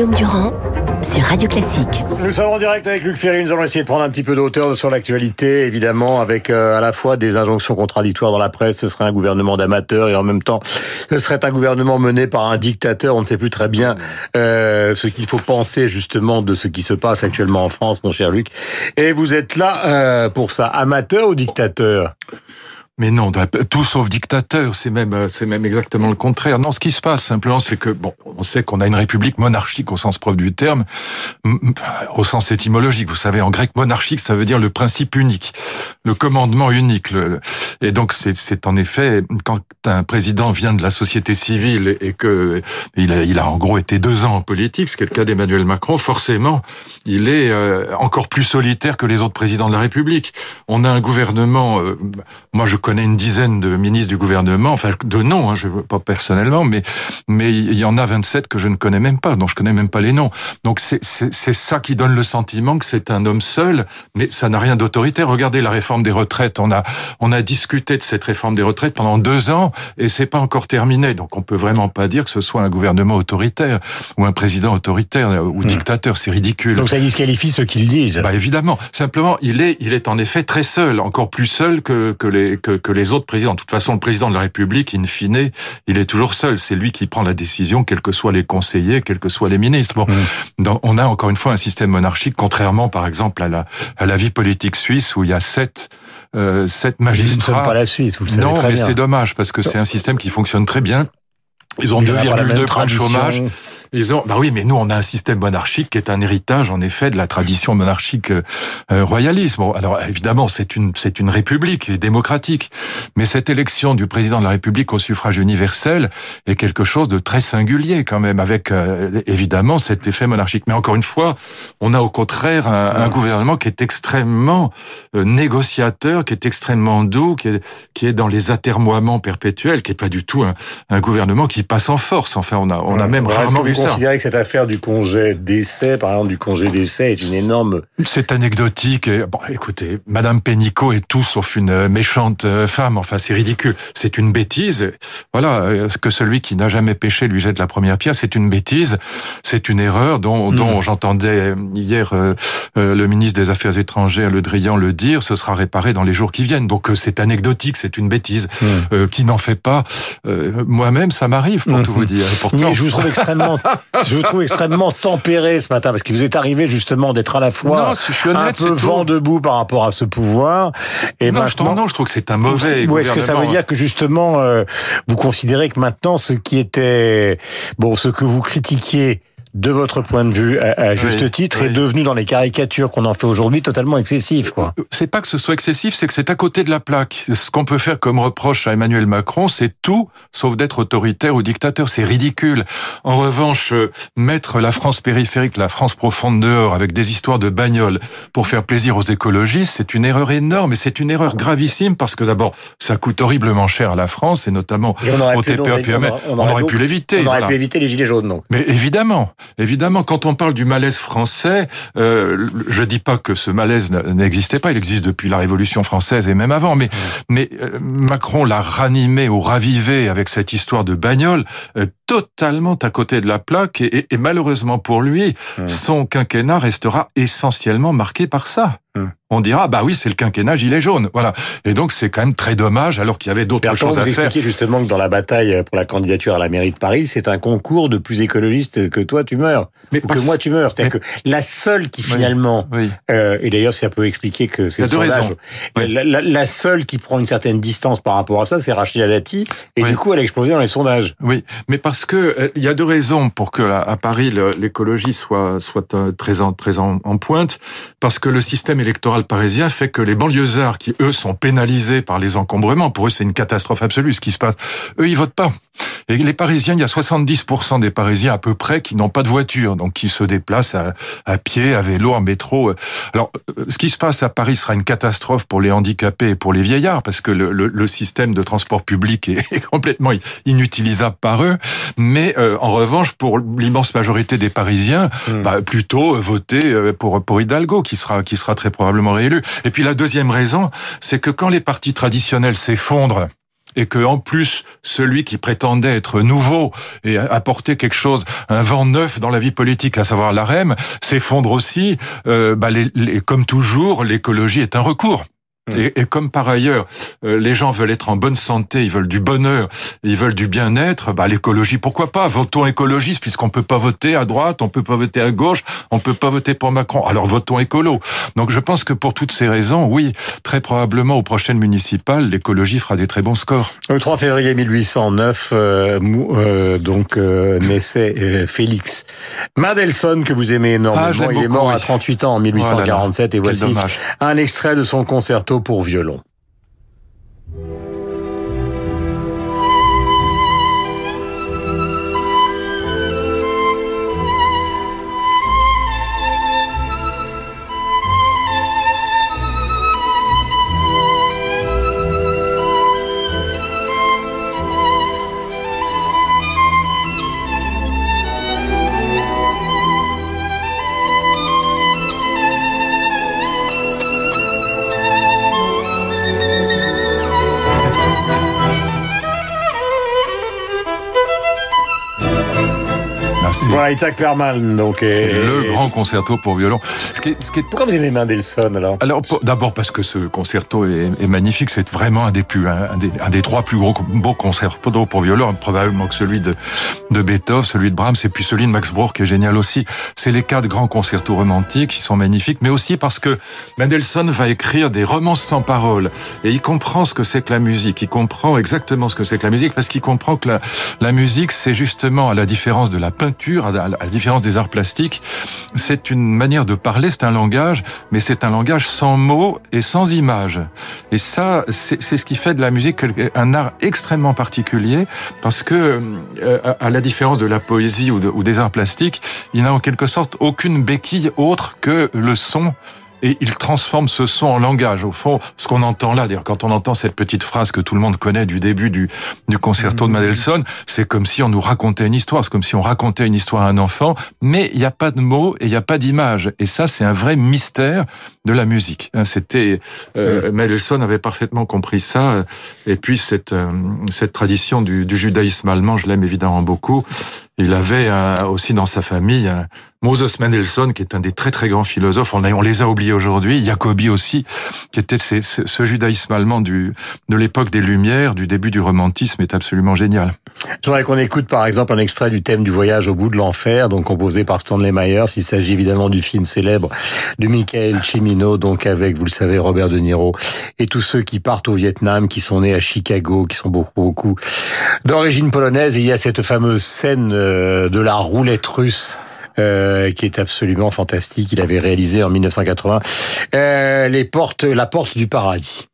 Guillaume Durand sur Radio Classique. Nous sommes en direct avec Luc Ferry. Nous allons essayer de prendre un petit peu de hauteur sur l'actualité, évidemment, avec euh, à la fois des injonctions contradictoires dans la presse. Ce serait un gouvernement d'amateurs et en même temps, ce serait un gouvernement mené par un dictateur. On ne sait plus très bien euh, ce qu'il faut penser justement de ce qui se passe actuellement en France, mon cher Luc. Et vous êtes là euh, pour ça, amateur ou dictateur? Mais non, tout sauf dictateur, c'est même euh, c'est même exactement le contraire. Non, ce qui se passe simplement, c'est que bon, on sait qu'on a une république monarchique au sens propre du terme, au sens étymologique. Vous savez, en grec, monarchique, ça veut dire le principe unique, le commandement unique. et donc c'est en effet quand un président vient de la société civile et que il a, il a en gros été deux ans en politique, c'est le cas d'Emmanuel Macron, forcément, il est euh, encore plus solitaire que les autres présidents de la République. On a un gouvernement, euh, moi je connais connais une dizaine de ministres du gouvernement, enfin de noms, hein, je pas personnellement, mais mais il y en a 27 que je ne connais même pas, dont je connais même pas les noms. Donc c'est c'est ça qui donne le sentiment que c'est un homme seul, mais ça n'a rien d'autoritaire. Regardez la réforme des retraites, on a on a discuté de cette réforme des retraites pendant deux ans et c'est pas encore terminé. Donc on peut vraiment pas dire que ce soit un gouvernement autoritaire ou un président autoritaire ou hmm. dictateur, c'est ridicule. Donc ça disqualifie ceux qui le disent. Bah évidemment, simplement il est il est en effet très seul, encore plus seul que que les que, que les autres présidents. De toute façon, le président de la République, in fine, il est toujours seul. C'est lui qui prend la décision, quels que soient les conseillers, quels que soient les ministres. Bon, mmh. on a encore une fois un système monarchique, contrairement, par exemple, à la, à la vie politique suisse où il y a sept euh, sept magistrats. Nous ne pas la Suisse, vous le savez Non, mais c'est dommage parce que c'est un système qui fonctionne très bien. Ils ont 2,2 points de chômage. Ils ont, bah oui, mais nous, on a un système monarchique qui est un héritage, en effet, de la tradition monarchique euh, euh royaliste. Bon, alors évidemment, c'est une, c'est une république et démocratique, mais cette élection du président de la République au suffrage universel est quelque chose de très singulier quand même, avec euh, évidemment cet effet monarchique. Mais encore une fois, on a au contraire un, un gouvernement qui est extrêmement euh, négociateur, qui est extrêmement doux, qui est, qui est dans les atermoiements perpétuels, qui est pas du tout un, un gouvernement qui passe en force. Enfin, on a, on a même rarement vu considérez que cette affaire du congé d'essai, par exemple, du congé d'essai, est une énorme... C'est anecdotique. Et, bon, écoutez, Madame Pénicaud est tout sauf une méchante euh, femme. Enfin, c'est ridicule. C'est une bêtise. Voilà, euh, que celui qui n'a jamais péché lui jette la première pierre, c'est une bêtise. C'est une erreur dont, hmm. dont j'entendais hier euh, le ministre des Affaires étrangères, Le Drian, le dire. Ce sera réparé dans les jours qui viennent. Donc, c'est anecdotique. C'est une bêtise. Hmm. qui n'en fait pas. Moi-même, ça m'arrive, pour tout vous dire. Pourtant... Mais je vous trouve extrêmement je vous trouve extrêmement tempéré ce matin parce qu'il vous est arrivé justement d'être à la fois un peu vent debout par rapport à ce pouvoir. Et non, maintenant, je, non, je trouve que c'est un mauvais. Ou est-ce que ça veut dire que justement euh, vous considérez que maintenant ce qui était bon, ce que vous critiquiez de votre point de vue, à, juste titre, est devenu dans les caricatures qu'on en fait aujourd'hui totalement excessif. quoi. C'est pas que ce soit excessif, c'est que c'est à côté de la plaque. Ce qu'on peut faire comme reproche à Emmanuel Macron, c'est tout sauf d'être autoritaire ou dictateur. C'est ridicule. En revanche, euh, mettre la France périphérique, la France profonde dehors, avec des histoires de bagnoles pour faire plaisir aux écologistes, c'est une erreur énorme et c'est une erreur gravissime parce que d'abord, ça coûte horriblement cher à la France et notamment au TPE PME. On, aurait pu l'éviter. On aurait pu éviter les gilets jaunes, donc. Mais évidemment. Évidemment, quand on parle du malaise français, euh, je dis pas que ce malaise n'existait pas, il existe depuis la Révolution française et même avant, mais, mais euh, Macron l'a ranimé ou ravivé avec cette histoire de bagnole euh, totalement à côté de la plaque et, et, malheureusement pour lui, son quinquennat restera essentiellement marqué par ça. Hum. On dira bah oui c'est le quinquennat gilet jaune voilà. Et donc c'est quand même très dommage alors qu'il y avait d'autres choses à faire. Justement que dans la bataille pour la candidature à la mairie de Paris c'est un concours de plus écologistes que toi tu meurs. Mais ou que moi tu meurs. C'est-à-dire que la seule qui finalement Euh, et d'ailleurs ça peut expliquer que c'est sondage la, la, la, seule qui prend une certaine distance par rapport à ça c'est Rachida Dati et du coup elle a explosé dans les sondages. Oui. Mais parce que euh, il y a deux raisons pour que à Paris l'écologie soit soit euh, très en, très en pointe. Parce que le système électoral parisien fait que les banlieusards qui, eux, sont pénalisés par les encombrements, pour eux, c'est une catastrophe absolue ce qui se passe. Eux, ils votent pas. Et les Parisiens, il y a 70% des Parisiens à peu près qui n'ont pas de voiture, donc qui se déplacent à, à, pied, à vélo, en métro. Alors, ce qui se passe à Paris sera une catastrophe pour les handicapés et pour les vieillards, parce que le, le, le système de transport public est complètement inutilisable par eux. Mais euh, en revanche, pour l'immense majorité des Parisiens, hmm. bah, plutôt voter euh, pour pour Hidalgo, qui sera qui sera très probablement réélu. Et puis la deuxième raison, c'est que quand les partis traditionnels s'effondrent, et que en plus celui qui prétendait être nouveau et apporter quelque chose, un vent neuf dans la vie politique, à savoir l'AREM, s'effondre aussi. Euh, bah les, comme toujours, l'écologie est un recours. Mm. Et, comme par ailleurs, euh, les gens veulent être en bonne santé, ils veulent du bonheur, ils veulent du bien-être, bah l'écologie, pourquoi pas? Votons écologiste, puisqu'on peut pas voter à droite, on peut pas voter à gauche, on peut pas voter pour Macron. Alors votons écolo. Donc je pense que pour toutes ces raisons, oui, très probablement aux prochaines municipales, l'écologie fera des très bons scores. Le 3 février 1809, euh, euh, donc naissait Félix Mendelssohn que vous aimez énormément. Ah, Il est mort à 38 ans en 1847 et voici un extrait de son concerto pour violon. Voilà, Isaac Perman, donc. C'est le grand concerto pour violon. Ce qui est, ce qui est... Pourquoi vous aimez Mendelssohn, alors? Alors, d'abord parce que ce concerto est, est magnifique. C'est vraiment un des plus, un des, un des, trois plus gros, beaux concertos pour violon. Probablement que celui de, de Beethoven, celui de Brahms, et puis celui de Max Bruch, qui est génial aussi. C'est les quatre grands concertos romantiques qui sont magnifiques, mais aussi parce que Mendelssohn va écrire des romances sans paroles. Et il comprend ce que c'est que la musique. Il comprend exactement ce que c'est que la musique parce qu'il comprend que la, la musique, c'est justement, à la différence de la peinture, à la différence des arts plastiques, c'est une manière de parler, c'est un langage, mais c'est un langage sans mots et sans images. Et ça, c'est ce qui fait de la musique un art extrêmement particulier, parce que, euh, à la différence de la poésie ou, de, ou des arts plastiques, il n'a en quelque sorte aucune béquille autre que le son et il transforme ce son en langage. Au fond, ce qu'on entend là, dire quand on entend cette petite phrase que tout le monde connaît du début du, du concerto de Mendelssohn, c'est comme si on nous racontait une histoire, c'est comme si on racontait une histoire à un enfant, mais il n'y a pas de mots et il n'y a pas d'image. Et ça, c'est un vrai mystère de la musique. Hein, c'était euh, Mendelssohn avait parfaitement compris ça. Et puis cette euh, cette tradition du, du judaïsme allemand, je l'aime évidemment beaucoup. Il avait euh, aussi dans sa famille Moses Mendelssohn, qui est un des très très grands philosophes, on, les a oubliés aujourd'hui, Jacobi aussi, qui était ce, ce judaïsme allemand du, de l'époque des Lumières, du début du romantisme, est absolument génial. Je voudrais qu'on écoute par exemple un extrait du thème du voyage au bout de l'enfer, donc composé par Stanley Myers. Il s'agit évidemment du film célèbre de Michael Cimino, donc avec, vous le savez, Robert De Niro, et tous ceux qui partent au Vietnam, qui sont nés à Chicago, qui sont beaucoup, beaucoup d'origine polonaise. Et il y a cette fameuse scène euh, de la roulette russe euh, qui est absolument fantastique. Il avait réalisé en 1980 euh, les portes, la porte du paradis.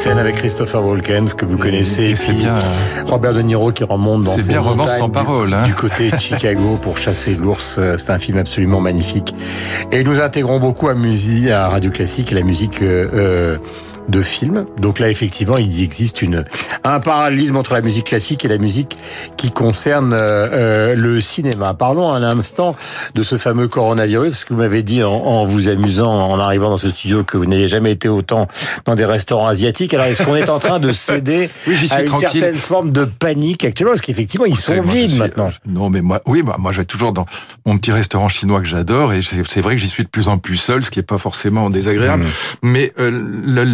Scène avec Christopher Walken que vous connaissez, et, puis bien, Robert De Niro qui remonte dans ses bien romance sans du, parole, hein. du côté de Chicago pour chasser l'ours. C'est un film absolument magnifique. Et nous intégrons beaucoup à musique, à Radio Classique, la musique euh, de films. Donc là, effectivement, il existe une, un parallélisme entre la musique classique et la musique qui concerne euh, le cinéma. Parlons un instant de ce fameux coronavirus, que vous m'avez dit en, en, vous amusant en arrivant dans ce studio que vous n'avez jamais été autant dans des restaurants asiatiques. Alors, est-ce qu'on est en train de céder oui, à une tranquille. certaine forme de panique actuellement? Parce qu'effectivement, ils sont moi, vides suis, maintenant. Non, mais moi, oui, bah, moi, je vais toujours dans mon petit restaurant chinois que j'adore, et c'est vrai que j'y suis de plus en plus seul, ce qui est pas forcément désagréable. Mmh. Mais euh, le,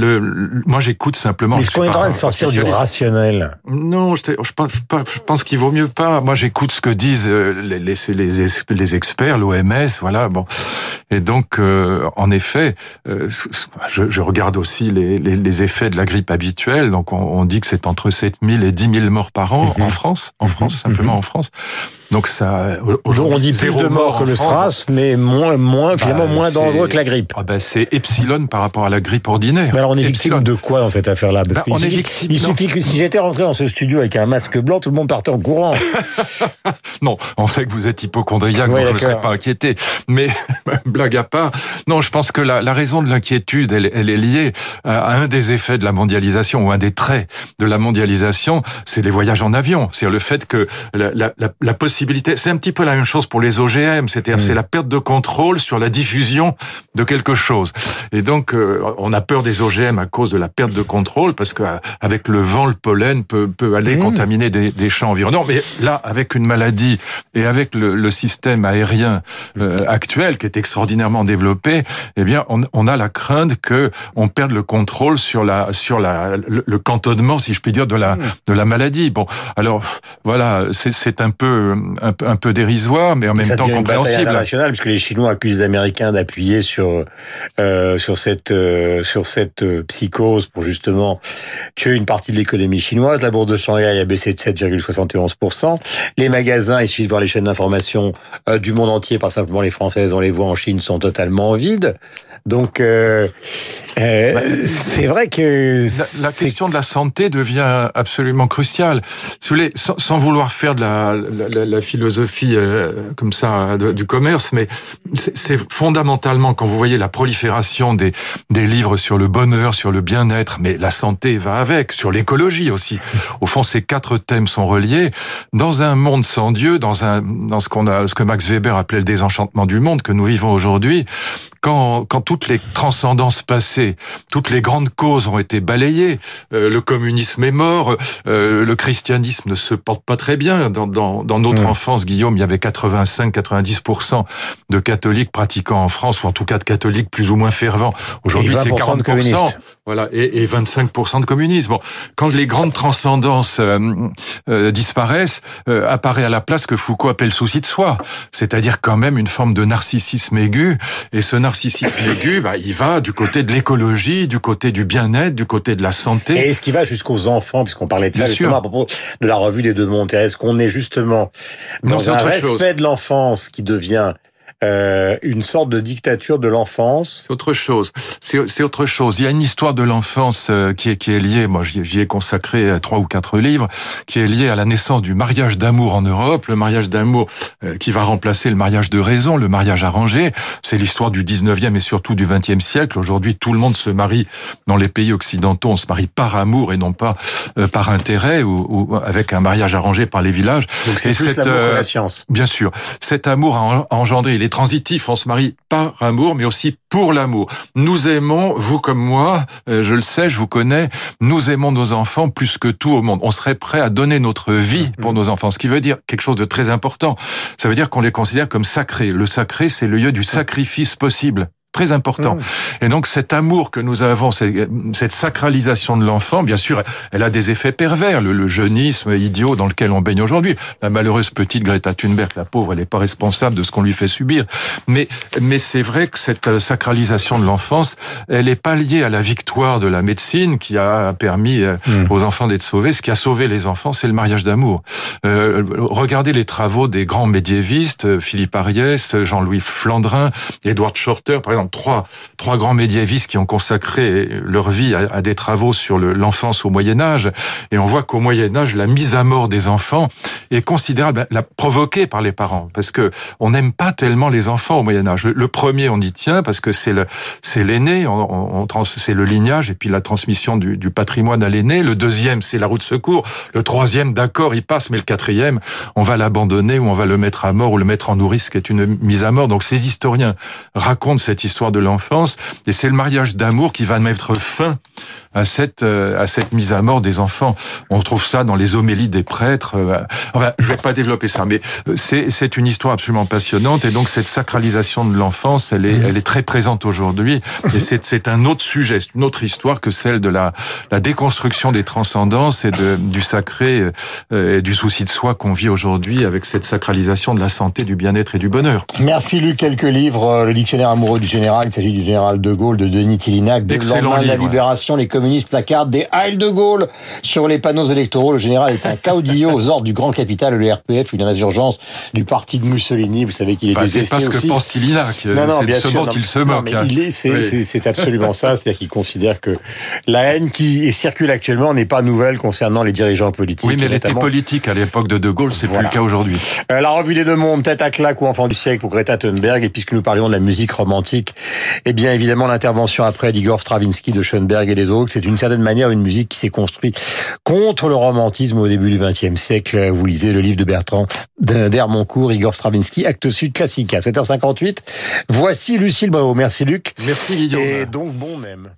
moi, j'écoute simplement. Est-ce qu'on est en train de sortir du rationnel Non, je, je pense, je pense qu'il vaut mieux pas. Moi, j'écoute ce que disent les, les, les, les experts, l'OMS, voilà. Bon, et donc, euh, en effet, euh, je, je, regarde aussi les, les, effets de la grippe habituelle. Donc, on, on dit que c'est entre 7 000 et 10 000 morts par an mmh. en France, en France, mmh. simplement mmh. en France. Donc ça, on dit plus de morts que le SRAS, mais moins, moins, finalement, bah, moins dangereux que la grippe. Ah ben c'est epsilon par rapport à la grippe ordinaire. Mais alors on est victime de quoi dans cette affaire-là? Parce bah, suffit, il suffit que si j'étais rentré dans ce studio avec un masque blanc, tout le monde partait en courant. non, on sait que vous êtes hypochondriaque, donc je ne serais pas inquiété. Mais blague à part, non, je pense que la, la raison de l'inquiétude, elle, elle, est liée à un des effets de la mondialisation ou un des traits de la mondialisation, c'est les voyages en avion. C'est le fait que la, la, la possibilité, c'est un petit peu la même chose pour les OGM, c'est-à-dire c'est la perte de contrôle sur la diffusion de quelque chose. Et donc, euh, on a peur des OGM à cause de la perte de contrôle, parce qu'avec le vent, le pollen peut, peut aller mmh. contaminer des, des, champs environnants. Mais là, avec une maladie et avec le, le système aérien euh, actuel, qui est extraordinairement développé, eh bien, on, on, a la crainte que on perde le contrôle sur la sur la le, cantonnement, si je puis dire, de la mmh. de la maladie. Bon, alors voilà, c'est un peu un, un, peu dérisoire, mais en même temps compréhensible. puisque les Chinois accusent les Américains d'appuyer sur euh, sur cette euh, sur cette euh, psychose pour justement tuer une partie de l'économie chinoise. La bourse de Shanghai a baissé de 7,71%. Les magasins, il suffit de voir les chaînes d'information euh, du monde entier, pas simplement les françaises, on les voit en Chine, sont totalement vides. Donc, euh, euh, bah, c'est vrai que la, question de la santé devient absolument cruciale. Si vous voulez, sans, vouloir faire de la, la, la philosophie euh, comme ça du commerce, mais c'est fondamentalement quand vous voyez la prolifération des, des livres sur le bonheur, sur le bien-être, mais la santé va avec, sur l'écologie aussi. Au fond, ces quatre thèmes sont reliés. Dans un monde sans Dieu, dans un dans ce qu'on a, ce que Max Weber appelait le désenchantement du monde que nous vivons aujourd'hui, quand, quand toutes les transcendances passées, toutes les grandes causes ont été balayées, euh, le communisme est mort, euh, le christianisme ne se porte pas très bien. Dans, dans, dans notre enfance, Guillaume, il y avait 85-90% de catholiques pratiquants en France, ou en tout cas de catholiques plus ou moins fervents. Aujourd'hui, c'est 40%. Voilà, et, et 25% de communisme. Bon, quand les grandes transcendances euh, disparaissent, apparaît à la place que Foucault appelle souci de soi, c'est-à-dire quand même une forme de narcissisme aigu, et ce narcissisme aigu, bah, il va du côté de l'écologie, du côté du bien-être, du côté de la santé. Et est-ce qu'il va jusqu'aux enfants, puisqu'on parlait de ça justement à propos de la revue des deux mondes. Est-ce qu'on est justement dans un respect de l'enfance qui devient euh, une sorte de dictature de l'enfance. C'est autre chose. C'est autre chose. Il y a une histoire de l'enfance euh, qui est, qui est liée, moi j'y ai consacré euh, trois ou quatre livres, qui est liée à la naissance du mariage d'amour en Europe, le mariage d'amour qui va remplacer le mariage de raison, le mariage arrangé. C'est l'histoire du 19e et surtout du 20e siècle. Aujourd'hui, tout le monde se marie dans les pays occidentaux, on se marie par amour et non pas par intérêt ou, ou, avec un mariage arrangé par les villages. Donc c'est plus l'amour la science. Bien sûr. Cet amour a engendré, est transitif, on se marie par amour, mais aussi pour l'amour. Nous aimons, vous comme moi, euh, je le sais, je vous connais, nous aimons nos enfants plus que tout au monde. On serait prêt à donner notre vie pour nos enfants, ce qui veut dire quelque chose de très important. Ça veut dire qu'on les considère comme sacrés. Le sacré, c'est le lieu du sacrifice possible très important. Mmh. Et donc cet amour que nous avons, cette sacralisation de l'enfant, bien sûr, elle a des effets pervers. Le, jeunisme idiot dans lequel on baigne aujourd'hui. La malheureuse petite Greta Thunberg, la pauvre, elle n'est pas responsable de ce qu'on lui fait subir. Mais, mais c'est vrai que cette euh, sacralisation de l'enfance, elle n'est pas liée à la victoire de la médecine qui a permis euh, mmh. aux enfants d'être sauvés. Ce qui a sauvé les enfants, c'est le mariage d'amour. Euh, regardez les travaux des grands médiévistes, Philippe Ariès, Jean-Louis Flandrin, Edward Shorter, par exemple trois, trois grands médiévistes qui ont consacré leur vie à, des travaux sur l'enfance au Moyen Âge. Et on voit qu'au Moyen Âge, la mise à mort des enfants est considérable, la provoquée par les parents, parce que on n'aime pas tellement les enfants au Moyen Âge. Le, premier, on y tient parce que c'est le, c'est l'aîné, on, on, c'est le lignage et puis la transmission du, du patrimoine à l'aîné. Le deuxième, c'est la route de secours. Le troisième, d'accord, il passe, mais le quatrième, on va l'abandonner ou on va le mettre à mort ou le mettre en nourrice, qui est une mise à mort. Donc ces historiens racontent cette histoire de l'enfance, et c'est le mariage d'amour qui va mettre fin à cette euh, à cette mise à mort des enfants. On trouve ça dans les homélies des prêtres. Euh, enfin, je vais pas développer ça, mais euh, c'est c'est une histoire absolument passionnante, et donc cette sacralisation de l'enfance, elle est elle est très présente aujourd'hui, et c'est c'est un autre sujet, c'est une autre histoire que celle de la la déconstruction des transcendances et de du sacré et du souci de soi qu'on vit aujourd'hui avec cette sacralisation de la santé, du bien-être et du bonheur. Merci Luc. Quelques livres, le dictionnaire amoureux du général général. Il s'agit du général de Gaulle, de Denis Tillinac. Dès le lendemain de la libération, les communistes placardent des Heil de Gaulle sur les panneaux électoraux. Le général est un caudillo aux ordres du grand capital, le RPF, une résurgence du parti de Mussolini. Vous savez qu'il est Enfin, c'est pas ce que pense Tillinac. Non, non, C'est ce sûr, dont non, il se moque. hein. c'est, Oui. absolument ça. C'est-à-dire qu'il considère que la haine qui circule actuellement n'est pas nouvelle concernant les dirigeants politiques. Oui, mais elle était politique à l'époque de De Gaulle, c'est Voilà. plus le cas aujourd'hui. Euh, la revue des deux mondes, tête à claque ou enfant du siècle pour Greta Thunberg. Et puisque nous parlions de la musique romantique, eh bien évidemment l'intervention après d'Igor Stravinsky, de Schoenberg et des autres, c'est d'une certaine manière une musique qui s'est construite contre le romantisme au début du XXe siècle. Vous lisez le livre de Bertrand d'Hermoncourt, Igor Stravinsky, Acte Sud Classique. À 7h58, voici Lucille Bravo. Merci Luc. Merci Guillaume. Et donc bon même.